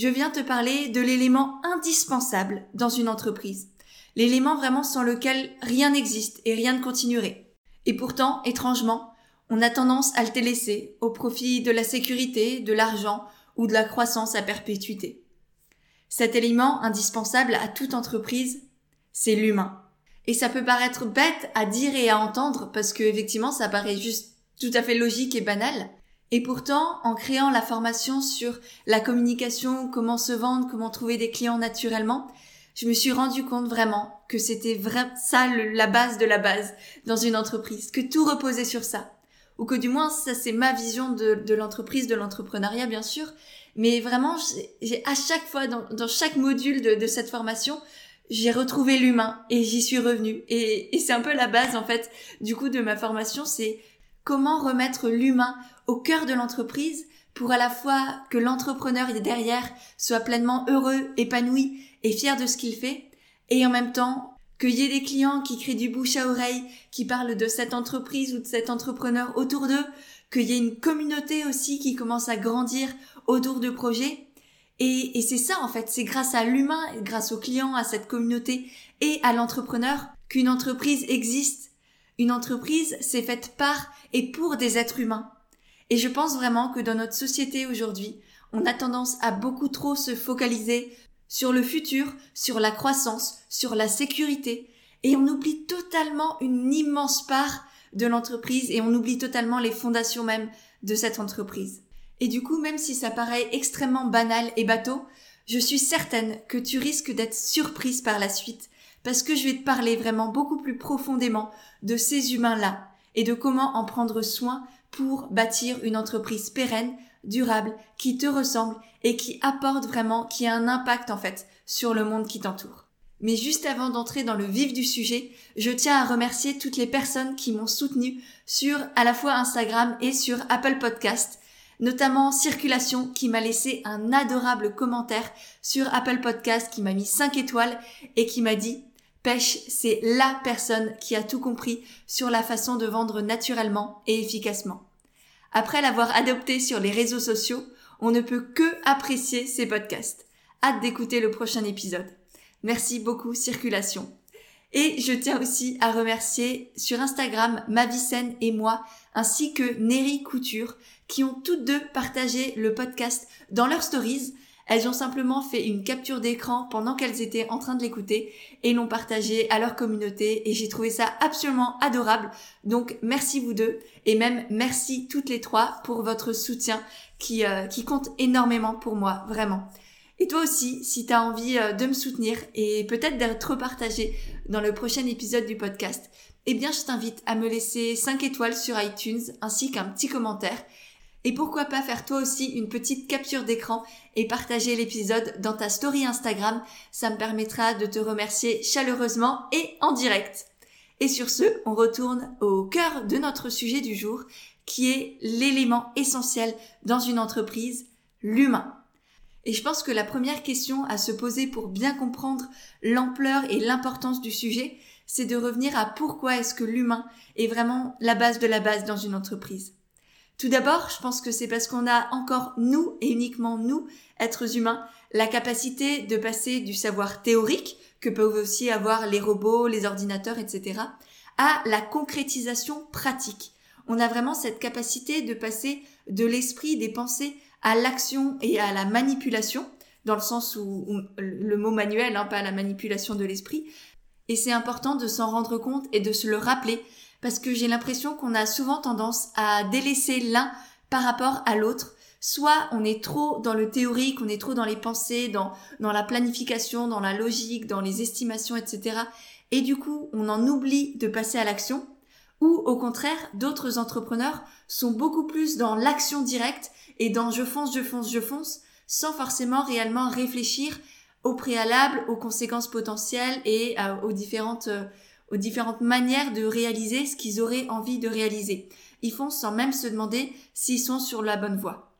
je viens te parler de l'élément indispensable dans une entreprise. L'élément vraiment sans lequel rien n'existe et rien ne continuerait. Et pourtant, étrangement, on a tendance à le délaisser au profit de la sécurité, de l'argent ou de la croissance à perpétuité. Cet élément indispensable à toute entreprise, c'est l'humain. Et ça peut paraître bête à dire et à entendre parce que effectivement ça paraît juste tout à fait logique et banal. Et pourtant, en créant la formation sur la communication, comment se vendre, comment trouver des clients naturellement, je me suis rendu compte vraiment que c'était vraiment ça la base de la base dans une entreprise, que tout reposait sur ça. Ou que du moins, ça c'est ma vision de, l'entreprise, de l'entrepreneuriat bien sûr. Mais vraiment, j'ai à chaque fois, dans, chaque module de, cette formation, j'ai retrouvé l'humain et j'y suis revenue. Et, et c'est un peu la base en fait du coup de ma formation, c'est comment remettre l'humain au cœur de l'entreprise pour à la fois que l'entrepreneur derrière soit pleinement heureux, épanoui et fier de ce qu'il fait, et en même temps qu'il y ait des clients qui créent du bouche à oreille, qui parlent de cette entreprise ou de cet entrepreneur autour d'eux, qu'il y ait une communauté aussi qui commence à grandir autour de projets. Et, c'est ça en fait, c'est grâce à l'humain, grâce aux clients, à cette communauté et à l'entrepreneur qu'une entreprise existe. Une entreprise, c'est faite par et pour des êtres humains. Et je pense vraiment que dans notre société aujourd'hui, on a tendance à beaucoup trop se focaliser sur le futur, sur la croissance, sur la sécurité, et on oublie totalement une immense part de l'entreprise et on oublie totalement les fondations même de cette entreprise. Et du coup, même si ça paraît extrêmement banal et bateau, je suis certaine que tu risques d'être surprise par la suite, parce que je vais te parler vraiment beaucoup plus profondément de ces humains-là et de comment en prendre soin pour bâtir une entreprise pérenne, durable, qui te ressemble et qui apporte vraiment, qui a un impact en fait sur le monde qui t'entoure. Mais juste avant d'entrer dans le vif du sujet, je tiens à remercier toutes les personnes qui m'ont soutenu sur à la fois Instagram et sur Apple Podcast, notamment Circulation qui m'a laissé un adorable commentaire sur Apple Podcast qui m'a mis 5 étoiles et qui m'a dit Pêche, c'est la personne qui a tout compris sur la façon de vendre naturellement et efficacement. Après l'avoir adopté sur les réseaux sociaux, on ne peut que apprécier ces podcasts. Hâte d'écouter le prochain épisode. Merci beaucoup Circulation. Et je tiens aussi à remercier sur Instagram Mavicenne et moi, ainsi que Neri Couture, qui ont toutes deux partagé le podcast dans leurs stories elles ont simplement fait une capture d'écran pendant qu'elles étaient en train de l'écouter et l'ont partagé à leur communauté et j'ai trouvé ça absolument adorable. Donc merci vous deux et même merci toutes les trois pour votre soutien qui, euh, qui compte énormément pour moi, vraiment. Et toi aussi, si tu as envie euh, de me soutenir et peut-être d'être repartagé dans le prochain épisode du podcast, eh bien je t'invite à me laisser 5 étoiles sur iTunes ainsi qu'un petit commentaire et pourquoi pas faire toi aussi une petite capture d'écran et partager l'épisode dans ta story Instagram, ça me permettra de te remercier chaleureusement et en direct. Et sur ce, on retourne au cœur de notre sujet du jour, qui est l'élément essentiel dans une entreprise, l'humain. Et je pense que la première question à se poser pour bien comprendre l'ampleur et l'importance du sujet, c'est de revenir à pourquoi est-ce que l'humain est vraiment la base de la base dans une entreprise. Tout d'abord, je pense que c'est parce qu'on a encore nous et uniquement nous, êtres humains, la capacité de passer du savoir théorique que peuvent aussi avoir les robots, les ordinateurs, etc., à la concrétisation pratique. On a vraiment cette capacité de passer de l'esprit, des pensées, à l'action et à la manipulation, dans le sens où, le mot manuel, hein, pas la manipulation de l'esprit. Et c'est important de s'en rendre compte et de se le rappeler parce que j'ai l'impression qu'on a souvent tendance à délaisser l'un par rapport à l'autre. Soit on est trop dans le théorique, on est trop dans les pensées, dans, la planification, dans la logique, dans les estimations, etc. Et du coup, on en oublie de passer à l'action. Ou au contraire, d'autres entrepreneurs sont beaucoup plus dans l'action directe et dans je fonce, je fonce, je fonce, sans forcément réellement réfléchir au préalable, aux conséquences potentielles et aux différentes aux différentes manières de réaliser ce qu'ils auraient envie de réaliser. Ils font sans même se demander s'ils sont sur la bonne voie.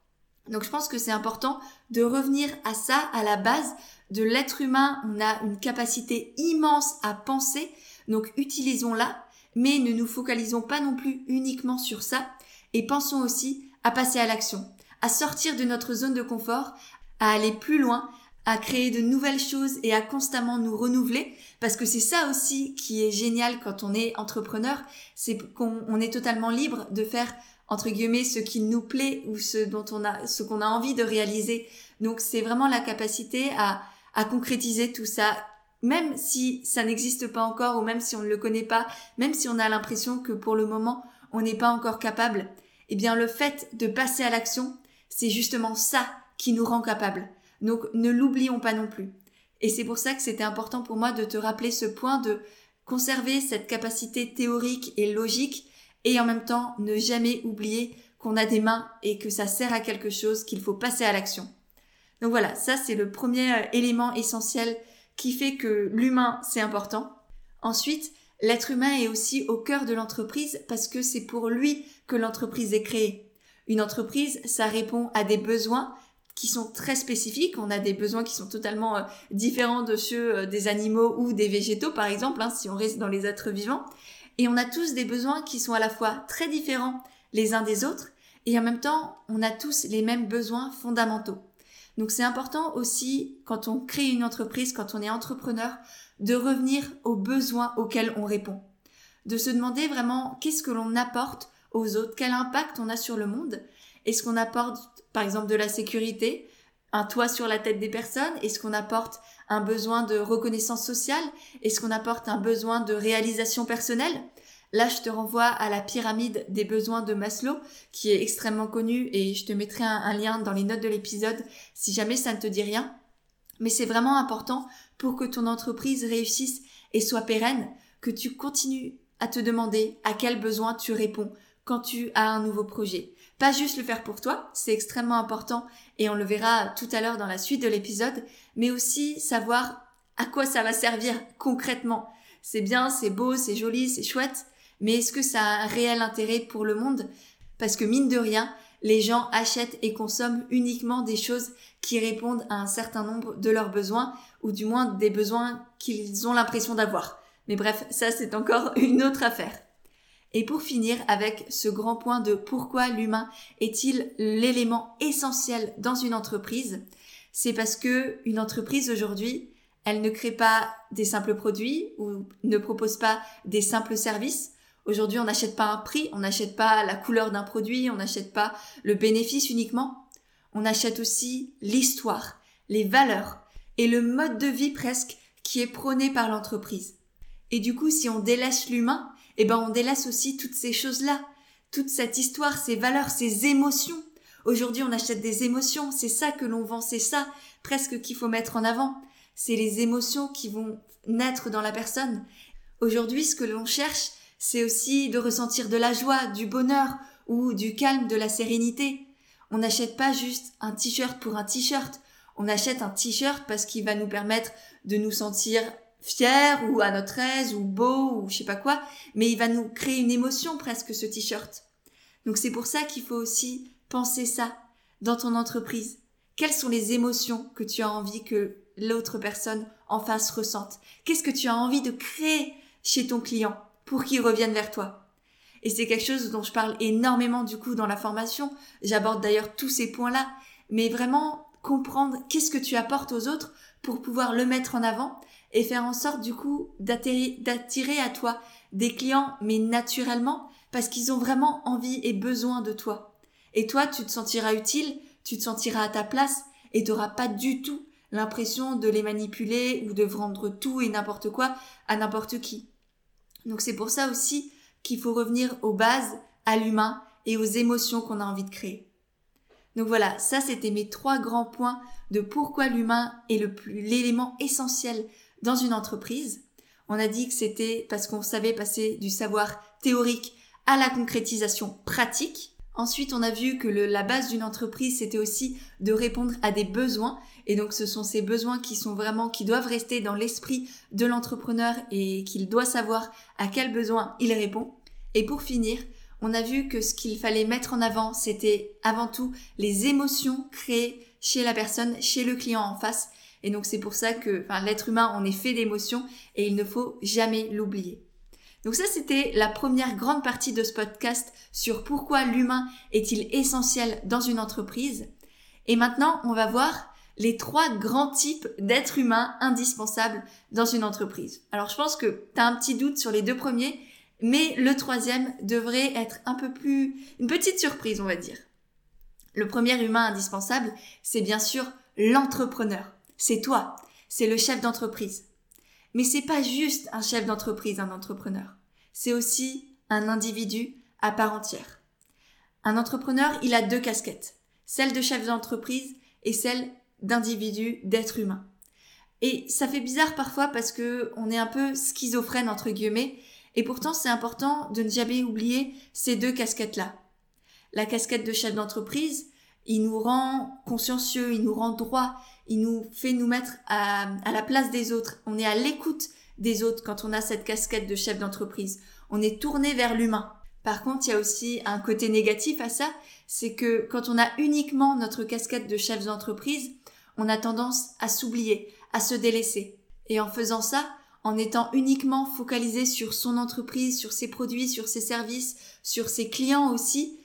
Donc je pense que c'est important de revenir à ça, à la base de l'être humain. On a une capacité immense à penser, donc utilisons-la, mais ne nous focalisons pas non plus uniquement sur ça, et pensons aussi à passer à l'action, à sortir de notre zone de confort, à aller plus loin, à créer de nouvelles choses et à constamment nous renouveler parce que c'est ça aussi qui est génial quand on est entrepreneur, c'est qu'on est totalement libre de faire entre guillemets ce qui nous plaît ou ce dont on a ce qu'on a envie de réaliser. Donc c'est vraiment la capacité à à concrétiser tout ça même si ça n'existe pas encore ou même si on ne le connaît pas, même si on a l'impression que pour le moment on n'est pas encore capable, eh bien le fait de passer à l'action, c'est justement ça qui nous rend capable. Donc ne l'oublions pas non plus. Et c'est pour ça que c'était important pour moi de te rappeler ce point de conserver cette capacité théorique et logique et en même temps ne jamais oublier qu'on a des mains et que ça sert à quelque chose, qu'il faut passer à l'action. Donc voilà, ça c'est le premier euh, élément essentiel qui fait que l'humain c'est important. Ensuite, l'être humain est aussi au cœur de l'entreprise parce que c'est pour lui que l'entreprise est créée. Une entreprise, ça répond à des besoins qui sont très spécifiques. On a des besoins qui sont totalement euh, différents de ceux euh, des animaux ou des végétaux, par exemple, hein, si on reste dans les êtres vivants. Et on a tous des besoins qui sont à la fois très différents les uns des autres, et en même temps, on a tous les mêmes besoins fondamentaux. Donc c'est important aussi, quand on crée une entreprise, quand on est entrepreneur, de revenir aux besoins auxquels on répond. De se demander vraiment qu'est-ce que l'on apporte aux autres, quel impact on a sur le monde, est-ce qu'on apporte par exemple de la sécurité, un toit sur la tête des personnes? Est-ce qu'on apporte un besoin de reconnaissance sociale? Est-ce qu'on apporte un besoin de réalisation personnelle? Là, je te renvoie à la pyramide des besoins de Maslow, qui est extrêmement connue, et je te mettrai un, lien dans les notes de l'épisode si jamais ça ne te dit rien. Mais c'est vraiment important pour que ton entreprise réussisse et soit pérenne, que tu continues à te demander à quel besoin tu réponds quand tu as un nouveau projet. Pas juste le faire pour toi, c'est extrêmement important et on le verra tout à l'heure dans la suite de l'épisode, mais aussi savoir à quoi ça va servir concrètement. C'est bien, c'est beau, c'est joli, c'est chouette, mais est-ce que ça a un réel intérêt pour le monde? Parce que mine de rien, les gens achètent et consomment uniquement des choses qui répondent à un certain nombre de leurs besoins, ou du moins des besoins qu'ils ont l'impression d'avoir. Mais bref, ça c'est encore une autre affaire. Et pour finir avec ce grand point de pourquoi l'humain est-il l'élément essentiel dans une entreprise, c'est parce que une entreprise aujourd'hui, elle ne crée pas des simples produits ou ne propose pas des simples services. Aujourd'hui, on n'achète pas un prix, on n'achète pas la couleur d'un produit, on n'achète pas le bénéfice uniquement. On achète aussi l'histoire, les valeurs et le mode de vie presque qui est prôné par l'entreprise. Et du coup, si on délaisse l'humain, eh ben on délaisse aussi toutes ces choses-là, toute cette histoire, ces valeurs, ces émotions. Aujourd'hui, on achète des émotions, c'est ça que l'on vend, c'est ça presque qu'il faut mettre en avant. C'est les émotions qui vont naître dans la personne. Aujourd'hui, ce que l'on cherche, c'est aussi de ressentir de la joie, du bonheur ou du calme, de la sérénité. On n'achète pas juste un t-shirt pour un t-shirt. On achète un t-shirt parce qu'il va nous permettre de nous sentir fier ou à notre aise ou beau ou je sais pas quoi, mais il va nous créer une émotion presque ce t-shirt. Donc c'est pour ça qu'il faut aussi penser ça dans ton entreprise. Quelles sont les émotions que tu as envie que l'autre personne en face ressente? Qu'est-ce que tu as envie de créer chez ton client pour qu'il revienne vers toi? Et c'est quelque chose dont je parle énormément du coup dans la formation. J'aborde d'ailleurs tous ces points-là, mais vraiment comprendre qu'est-ce que tu apportes aux autres pour pouvoir le mettre en avant et faire en sorte du coup d'attirer à toi des clients, mais naturellement, parce qu'ils ont vraiment envie et besoin de toi. Et toi, tu te sentiras utile, tu te sentiras à ta place et tu n'auras pas du tout l'impression de les manipuler ou de vendre tout et n'importe quoi à n'importe qui. Donc c'est pour ça aussi qu'il faut revenir aux bases, à l'humain et aux émotions qu'on a envie de créer. Donc voilà, ça c'était mes trois grands points de pourquoi l'humain est le plus l'élément essentiel dans une entreprise. On a dit que c'était parce qu'on savait passer du savoir théorique à la concrétisation pratique. Ensuite, on a vu que la base d'une entreprise, c'était aussi de répondre à des besoins. Et donc, ce sont ces besoins qui sont vraiment, qui doivent rester dans l'esprit de l'entrepreneur et qu'il doit savoir à quels besoins il répond. Et pour finir, on a vu que ce qu'il fallait mettre en avant, c'était avant tout les émotions créées chez la personne, chez le client en face. Et donc, c'est pour ça que, enfin, l'être humain, on est fait d'émotions et il ne faut jamais l'oublier. Donc ça, c'était la première grande partie de ce podcast sur pourquoi l'humain est-il essentiel dans une entreprise. Et maintenant, on va voir les trois grands types d'êtres humains indispensables dans une entreprise. Alors je pense que tu as un petit doute sur les deux premiers, mais le troisième devrait être un peu plus une petite surprise, on va dire. Le premier humain indispensable, c'est bien sûr l'entrepreneur. C'est toi, c'est le chef d'entreprise. Mais c'est pas juste un chef d'entreprise, un entrepreneur. C'est aussi un individu à part entière. Un entrepreneur, il a deux casquettes. Celle de chef d'entreprise et celle d'individu, d'être humain. Et ça fait bizarre parfois parce que on est un peu schizophrène entre guillemets, et pourtant c'est important de ne jamais oublier ces deux casquettes-là. La casquette de chef d'entreprise, il nous rend consciencieux, il nous rend droit, il nous fait nous mettre à, la place des autres. On est à l'écoute des autres quand on a cette casquette de chef d'entreprise. On est tourné vers l'humain. Par contre, il y a aussi un côté négatif à ça, c'est que quand on a uniquement notre casquette de chef d'entreprise, on a tendance à s'oublier, à se délaisser. Et en faisant ça, en étant uniquement focalisé sur son entreprise, sur ses produits, sur ses services, sur ses clients aussi,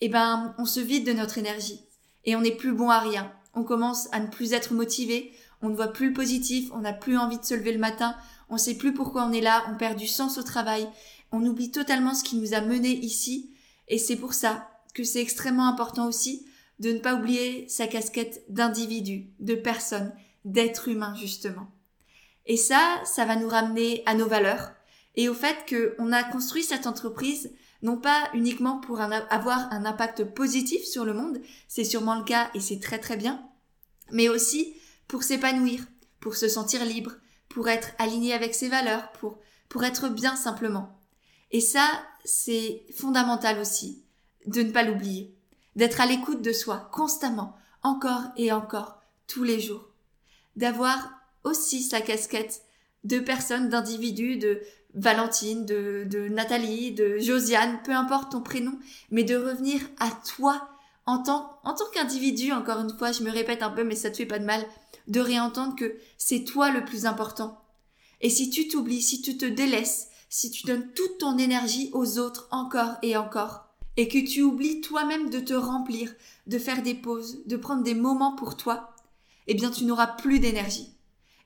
eh ben, on se vide de notre énergie. Et on n'est plus bon à rien. On commence à ne plus être motivé, on ne voit plus le positif, on n'a plus envie de se lever le matin, on ne sait plus pourquoi on est là, on perd du sens au travail, on oublie totalement ce qui nous a menés ici, et c'est pour ça que c'est extrêmement important aussi de ne pas oublier sa casquette d'individu, de personne, d'être humain justement. Et ça, ça va nous ramener à nos valeurs. Et au fait qu'on a construit cette entreprise non pas uniquement pour avoir un impact positif sur le monde, c'est sûrement le cas et c'est très très bien, mais aussi pour s'épanouir, pour se sentir libre, pour être aligné avec ses valeurs, pour, pour être bien simplement. Et ça, c'est fondamental aussi, de ne pas l'oublier, d'être à l'écoute de soi constamment, encore et encore, tous les jours, d'avoir aussi sa casquette de personne, d'individu, de, Valentine, de, de Nathalie, de Josiane, peu importe ton prénom, mais de revenir à toi en tant, en tant qu'individu, encore une fois, je me répète un peu, mais ça te fait pas de mal, de réentendre que c'est toi le plus important. Et si tu t'oublies, si tu te délaisses, si tu donnes toute ton énergie aux autres encore et encore, et que tu oublies toi-même de te remplir, de faire des pauses, de prendre des moments pour toi, eh bien tu n'auras plus d'énergie.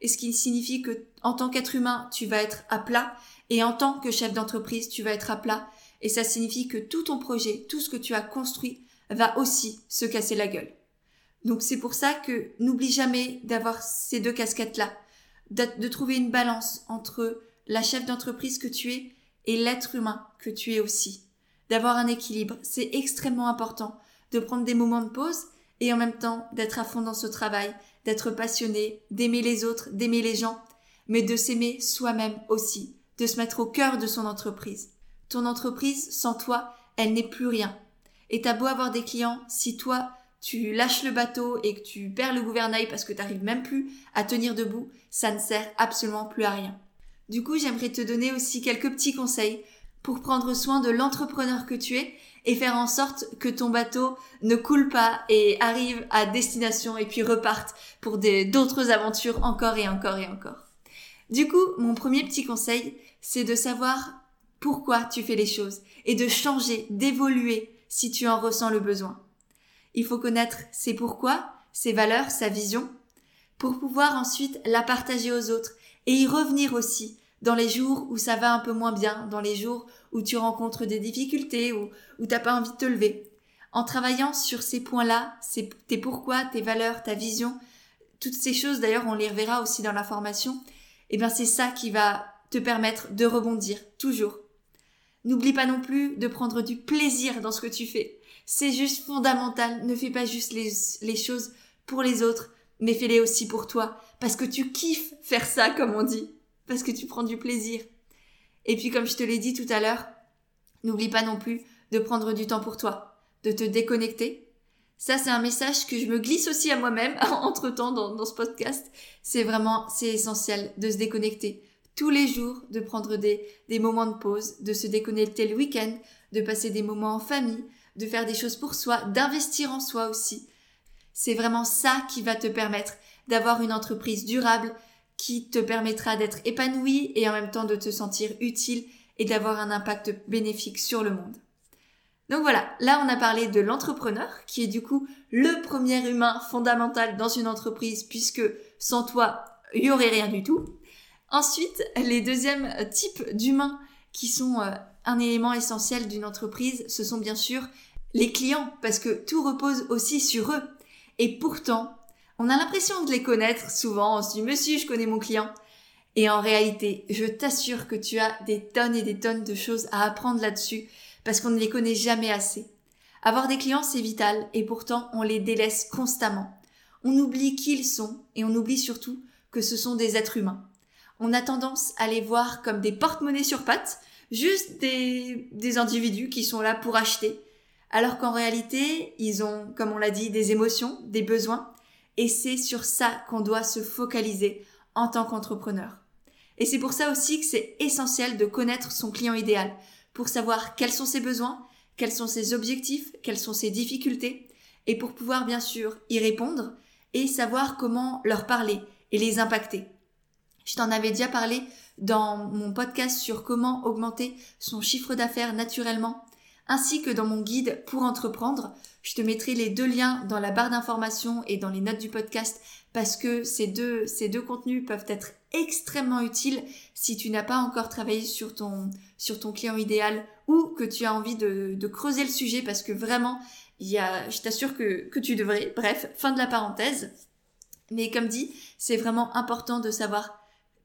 Et ce qui signifie que, en tant qu'être humain, tu vas être à plat, et en tant que chef d'entreprise, tu vas être à plat. Et ça signifie que tout ton projet, tout ce que tu as construit, va aussi se casser la gueule. Donc c'est pour ça que n'oublie jamais d'avoir ces deux casquettes-là, de, trouver une balance entre la chef d'entreprise que tu es et l'être humain que tu es aussi. D'avoir un équilibre, c'est extrêmement important. De prendre des moments de pause et en même temps d'être à fond dans ce travail, d'être passionné, d'aimer les autres, d'aimer les gens, mais de s'aimer soi-même aussi de se mettre au cœur de son entreprise. Ton entreprise, sans toi, elle n'est plus rien. Et t'as beau avoir des clients, si toi, tu lâches le bateau et que tu perds le gouvernail parce que t'arrives même plus à tenir debout, ça ne sert absolument plus à rien. Du coup, j'aimerais te donner aussi quelques petits conseils pour prendre soin de l'entrepreneur que tu es et faire en sorte que ton bateau ne coule pas et arrive à destination et puis reparte pour d'autres aventures encore et encore et encore. Du coup, mon premier petit conseil, c'est de savoir pourquoi tu fais les choses et de changer, d'évoluer si tu en ressens le besoin. Il faut connaître ses pourquoi, ses valeurs, sa vision, pour pouvoir ensuite la partager aux autres et y revenir aussi dans les jours où ça va un peu moins bien, dans les jours où tu rencontres des difficultés ou où t'as pas envie de te lever. En travaillant sur ces points-là, tes pourquoi, tes valeurs, ta vision, toutes ces choses d'ailleurs on les reverra aussi dans la formation, eh bien c'est ça qui va te permettre de rebondir toujours. N'oublie pas non plus de prendre du plaisir dans ce que tu fais. C'est juste fondamental. Ne fais pas juste les, les choses pour les autres, mais fais-les aussi pour toi. Parce que tu kiffes faire ça, comme on dit. Parce que tu prends du plaisir. Et puis, comme je te l'ai dit tout à l'heure, n'oublie pas non plus de prendre du temps pour toi. de te déconnecter. Ça, c'est un message que je me glisse aussi à moi-même entre temps dans, dans ce podcast. C'est vraiment, c'est essentiel de se déconnecter tous les jours, de prendre des, des moments de pause, de se déconnecter le week-end, de passer des moments en famille, de faire des choses pour soi, d'investir en soi aussi. C'est vraiment ça qui va te permettre d'avoir une entreprise durable qui te permettra d'être épanoui et en même temps de te sentir utile et d'avoir un impact bénéfique sur le monde. Donc voilà, là on a parlé de l'entrepreneur qui est du coup le premier humain fondamental dans une entreprise puisque sans toi, il y aurait rien du tout. Ensuite, les deuxièmes types d'humains qui sont euh, un élément essentiel d'une entreprise, ce sont bien sûr les clients parce que tout repose aussi sur eux. Et pourtant, on a l'impression de les connaître souvent, on se dit monsieur, je connais mon client. Et en réalité, je t'assure que tu as des tonnes et des tonnes de choses à apprendre là-dessus parce qu'on ne les connaît jamais assez. Avoir des clients, c'est vital et pourtant on les délaisse constamment. On oublie qui ils sont et on oublie surtout que ce sont des êtres humains. On a tendance à les voir comme des porte-monnaies sur pattes, juste des, des individus qui sont là pour acheter, alors qu'en réalité, ils ont, comme on l'a dit, des émotions, des besoins, et c'est sur ça qu'on doit se focaliser en tant qu'entrepreneur. Et c'est pour ça aussi que c'est essentiel de connaître son client idéal, pour savoir quels sont ses besoins, quels sont ses objectifs, quelles sont ses difficultés, et pour pouvoir bien sûr y répondre et savoir comment leur parler et les impacter. Je t'en avais déjà parlé dans mon podcast sur comment augmenter son chiffre d'affaires naturellement, ainsi que dans mon guide pour entreprendre. Je te mettrai les deux liens dans la barre d'information et dans les notes du podcast parce que ces deux, contenus peuvent être extrêmement utiles si tu n'as pas encore travaillé sur ton, client idéal ou que tu as envie de, creuser le sujet parce que vraiment, y a, je t'assure que, que tu devrais. Bref, fin de la parenthèse. Mais comme dit, c'est vraiment important de savoir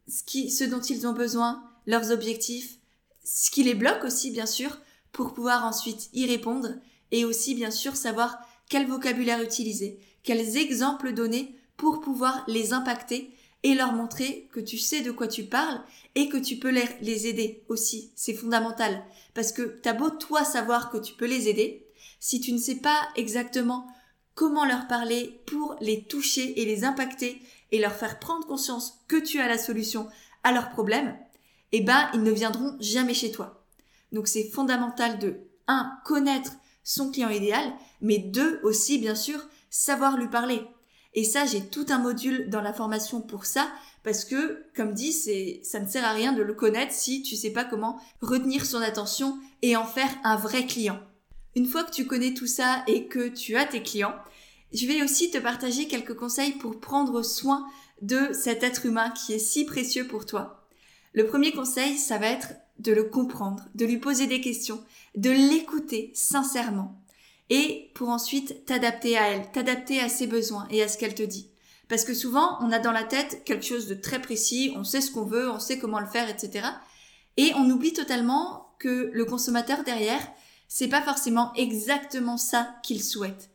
ce, qui, ce dont ils ont besoin, leurs objectifs, ce qui les bloque aussi, bien sûr, pour pouvoir ensuite y répondre et aussi, bien sûr, savoir quel vocabulaire utiliser, quels exemples donner pour pouvoir les impacter et leur montrer que tu sais de quoi tu parles et que tu peux les, aider aussi. C'est fondamental. Parce que t'as beau toi savoir que tu peux les aider, si tu ne sais pas exactement comment leur parler pour les toucher et les impacter et leur faire prendre conscience que tu as la solution à leurs problèmes, eh ben, ils ne viendront jamais chez toi. Donc c'est fondamental de, un, connaître son client idéal, mais deux, aussi, bien sûr, savoir lui parler. Et ça, j'ai tout un module dans la formation pour ça, parce que, comme dit, c'est, ça ne sert à rien de le connaître si tu sais pas comment retenir son attention et en faire un vrai client. Une fois que tu connais tout ça et que tu as tes clients, je vais aussi te partager quelques conseils pour prendre soin de cet être humain qui est si précieux pour toi. Le premier conseil, ça va être de le comprendre, de lui poser des questions, de l'écouter sincèrement et pour ensuite t'adapter à elle, t'adapter à ses besoins et à ce qu'elle te dit. Parce que souvent, on a dans la tête quelque chose de très précis, on sait ce qu'on veut, on sait comment le faire, etc. Et on oublie totalement que le consommateur derrière, c'est pas forcément exactement ça qu'il souhaite.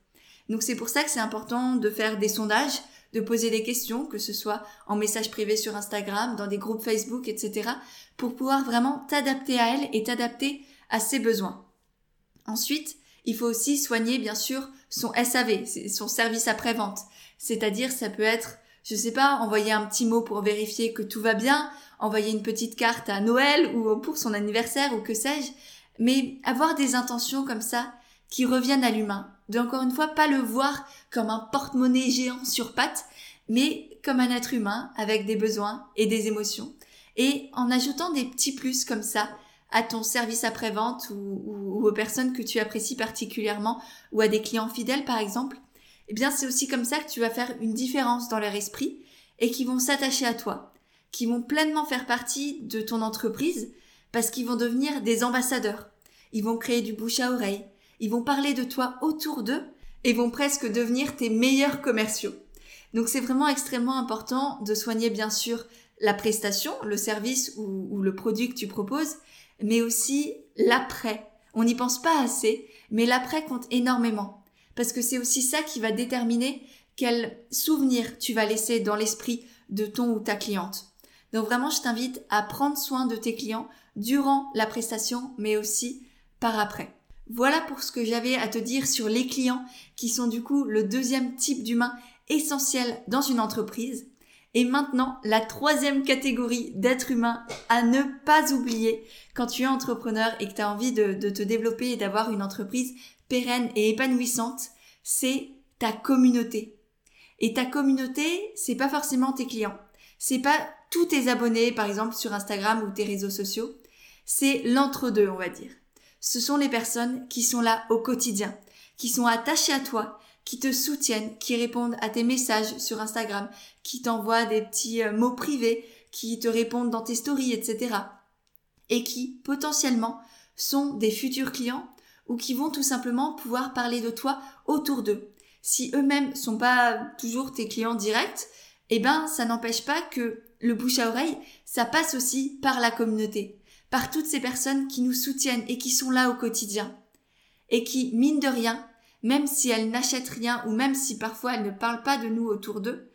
Donc c'est pour ça que c'est important de faire des sondages, de poser des questions, que ce soit en message privé sur Instagram, dans des groupes Facebook, etc., pour pouvoir vraiment t'adapter à elle et t'adapter à ses besoins. Ensuite, il faut aussi soigner, bien sûr, son SAV, son service après-vente. C'est-à-dire, ça peut être, je sais pas, envoyer un petit mot pour vérifier que tout va bien, envoyer une petite carte à Noël ou pour son anniversaire ou que sais-je, mais avoir des intentions comme ça qui reviennent à l'humain. De encore une fois, pas le voir comme un porte-monnaie géant sur pattes, mais comme un être humain avec des besoins et des émotions. Et en ajoutant des petits plus comme ça, à ton service après-vente ou, aux personnes que tu apprécies particulièrement ou à des clients fidèles par exemple, eh bien c'est aussi comme ça que tu vas faire une différence dans leur esprit et qui vont s'attacher à toi, qui vont pleinement faire partie de ton entreprise parce qu'ils vont devenir des ambassadeurs. Ils vont créer du bouche à oreille, ils vont parler de toi autour d'eux et vont presque devenir tes meilleurs commerciaux. Donc c'est vraiment extrêmement important de soigner bien sûr la prestation, le service ou, le produit que tu proposes, mais aussi l'après. On n'y pense pas assez, mais l'après compte énormément. Parce que c'est aussi ça qui va déterminer quel souvenir tu vas laisser dans l'esprit de ton ou ta cliente. Donc vraiment, je t'invite à prendre soin de tes clients durant la prestation, mais aussi par après. Voilà pour ce que j'avais à te dire sur les clients qui sont du coup le deuxième type d'humain essentiel dans une entreprise. Et maintenant, la troisième catégorie d'être humain à ne pas oublier quand tu es entrepreneur et que tu as envie de, de te développer et d'avoir une entreprise pérenne et épanouissante, c'est ta communauté. Et ta communauté, c'est pas forcément tes clients. C'est pas tous tes abonnés, par exemple, sur Instagram ou tes réseaux sociaux. C'est l'entre-deux, on va dire. Ce sont les personnes qui sont là au quotidien, qui sont attachées à toi, qui te soutiennent, qui répondent à tes messages sur Instagram, qui t'envoient des petits euh, mots privés, qui te répondent dans tes stories, etc. Et qui, potentiellement, sont des futurs clients ou qui vont tout simplement pouvoir parler de toi autour d'eux. Si eux-mêmes sont pas toujours tes clients directs, eh ben, ça n'empêche pas que le bouche à oreille, ça passe aussi par la communauté, par toutes ces personnes qui nous soutiennent et qui sont là au quotidien. Et qui, mine de rien, même si elles n'achètent rien ou même si parfois elles ne parlent pas de nous autour d'eux,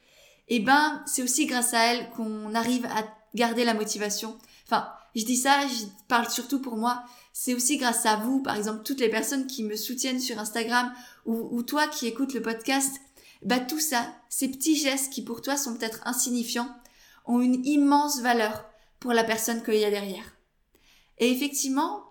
eh ben, c'est aussi grâce à elles qu'on arrive à garder la motivation. Enfin, je dis ça, je parle surtout pour moi. C'est aussi grâce à vous, par exemple, toutes les personnes qui me soutiennent sur Instagram ou, toi qui écoutes le podcast. Bah, tout ça, ces petits gestes qui pour toi sont peut-être insignifiants, ont une immense valeur pour la personne qu'il y a derrière. Et effectivement,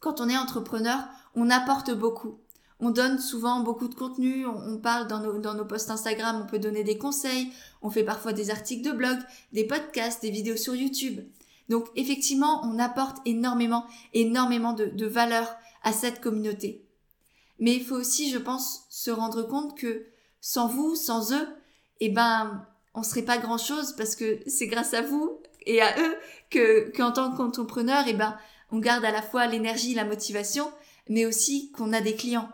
quand on est entrepreneur, on apporte beaucoup on donne souvent beaucoup de contenu, on, parle dans nos, dans nos posts Instagram, on peut donner des conseils, on fait parfois des articles de blog, des podcasts, des vidéos sur YouTube. Donc effectivement, on apporte énormément, énormément de, de valeur à cette communauté. Mais il faut aussi, je pense, se rendre compte que sans vous, sans eux, eh ben, on serait pas grand chose parce que c'est grâce à vous et à eux que, qu'en tant qu'entrepreneur, eh ben, on garde à la fois l'énergie, la motivation, mais aussi qu'on a des clients.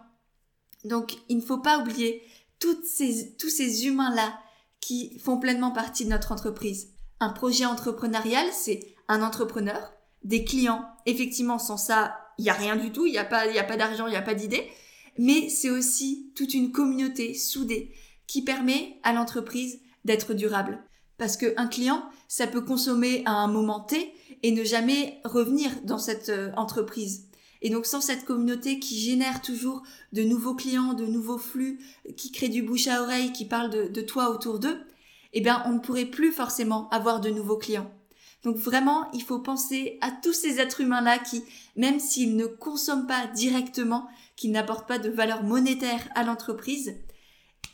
Donc, il ne faut pas oublier toutes ces, tous ces humains-là qui font pleinement partie de notre entreprise. Un projet entrepreneurial, c'est un entrepreneur, des clients. Effectivement, sans ça, il n'y a rien du tout, il n'y a pas, y a pas d'argent, il n'y a pas d'idée. Mais c'est aussi toute une communauté soudée qui permet à l'entreprise d'être durable. Parce qu'un client, ça peut consommer à un moment T et ne jamais revenir dans cette euh, entreprise. Et donc sans cette communauté qui génère toujours de nouveaux clients, de nouveaux flux, qui crée du bouche à oreille, qui parle de, toi autour d'eux, eh bien on ne pourrait plus forcément avoir de nouveaux clients. Donc vraiment, il faut penser à tous ces êtres humains-là qui, même s'ils ne consomment pas directement, qui n'apportent pas de valeur monétaire à l'entreprise,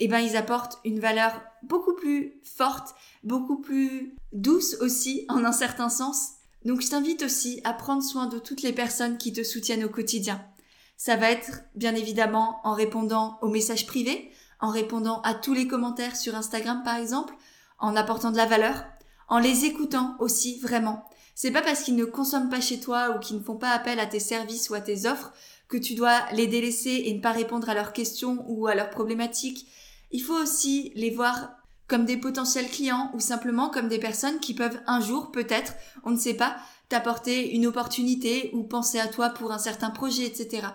eh ben ils apportent une valeur beaucoup plus forte, beaucoup plus douce aussi en un certain sens, donc je t'invite aussi à prendre soin de toutes les personnes qui te soutiennent au quotidien. Ça va être bien évidemment en répondant aux messages privés, en répondant à tous les commentaires sur Instagram par exemple, en apportant de la valeur, en les écoutant aussi vraiment. C'est pas parce qu'ils ne consomment pas chez toi ou qu'ils ne font pas appel à tes services ou à tes offres que tu dois les délaisser et ne pas répondre à leurs questions ou à leurs problématiques. Il faut aussi les voir comme des potentiels clients ou simplement comme des personnes qui peuvent un jour, peut-être, on ne sait pas, t'apporter une opportunité ou penser à toi pour un certain projet, etc.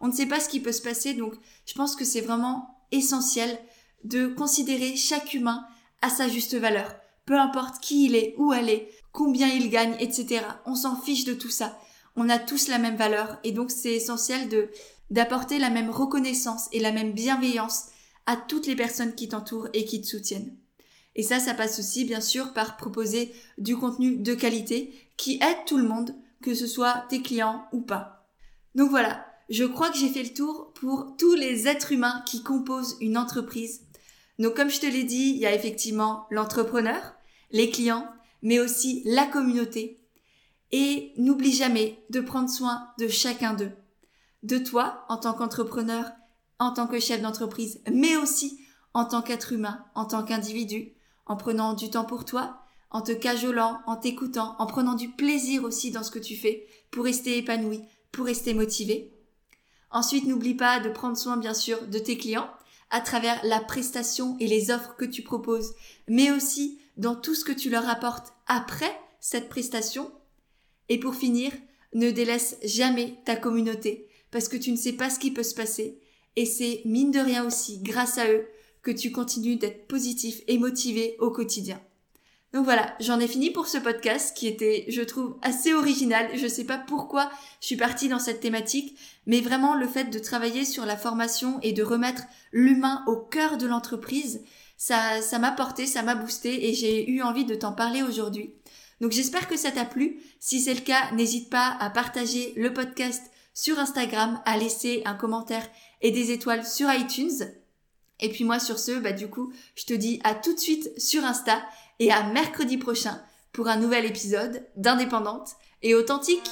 On ne sait pas ce qui peut se passer, donc je pense que c'est vraiment essentiel de considérer chaque humain à sa juste valeur. Peu importe qui il est, où elle est, combien il gagne, etc. On s'en fiche de tout ça. On a tous la même valeur et donc c'est essentiel de d'apporter la même reconnaissance et la même bienveillance à toutes les personnes qui t'entourent et qui te soutiennent. Et ça, ça passe aussi bien sûr par proposer du contenu de qualité qui aide tout le monde, que ce soit tes clients ou pas. Donc voilà, je crois que j'ai fait le tour pour tous les êtres humains qui composent une entreprise. Donc comme je te l'ai dit, il y a effectivement l'entrepreneur, les clients, mais aussi la communauté. Et n'oublie jamais de prendre soin de chacun d'eux. De toi en tant qu'entrepreneur, en tant que chef d'entreprise, mais aussi en tant qu'être humain, en tant qu'individu, en prenant du temps pour toi, en te cajolant, en t'écoutant, en prenant du plaisir aussi dans ce que tu fais, pour rester épanoui, pour rester motivé. Ensuite, n'oublie pas de prendre soin, bien sûr, de tes clients, à travers la prestation et les offres que tu proposes, mais aussi dans tout ce que tu leur apportes après cette prestation. Et pour finir, ne délaisse jamais ta communauté, parce que tu ne sais pas ce qui peut se passer, et c'est mine de rien aussi grâce à eux que tu continues d'être positif et motivé au quotidien. Donc voilà, j'en ai fini pour ce podcast qui était, je trouve, assez original. Je sais pas pourquoi je suis partie dans cette thématique, mais vraiment le fait de travailler sur la formation et de remettre l'humain au cœur de l'entreprise, ça, ça m'a porté, ça m'a boosté et j'ai eu envie de t'en parler aujourd'hui. Donc j'espère que ça t'a plu. Si c'est le cas, n'hésite pas à partager le podcast sur Instagram, à laisser un commentaire et des étoiles sur iTunes. Et puis moi sur ce, bah du coup, je te dis à tout de suite sur Insta et à mercredi prochain pour un nouvel épisode d'Indépendante et authentique.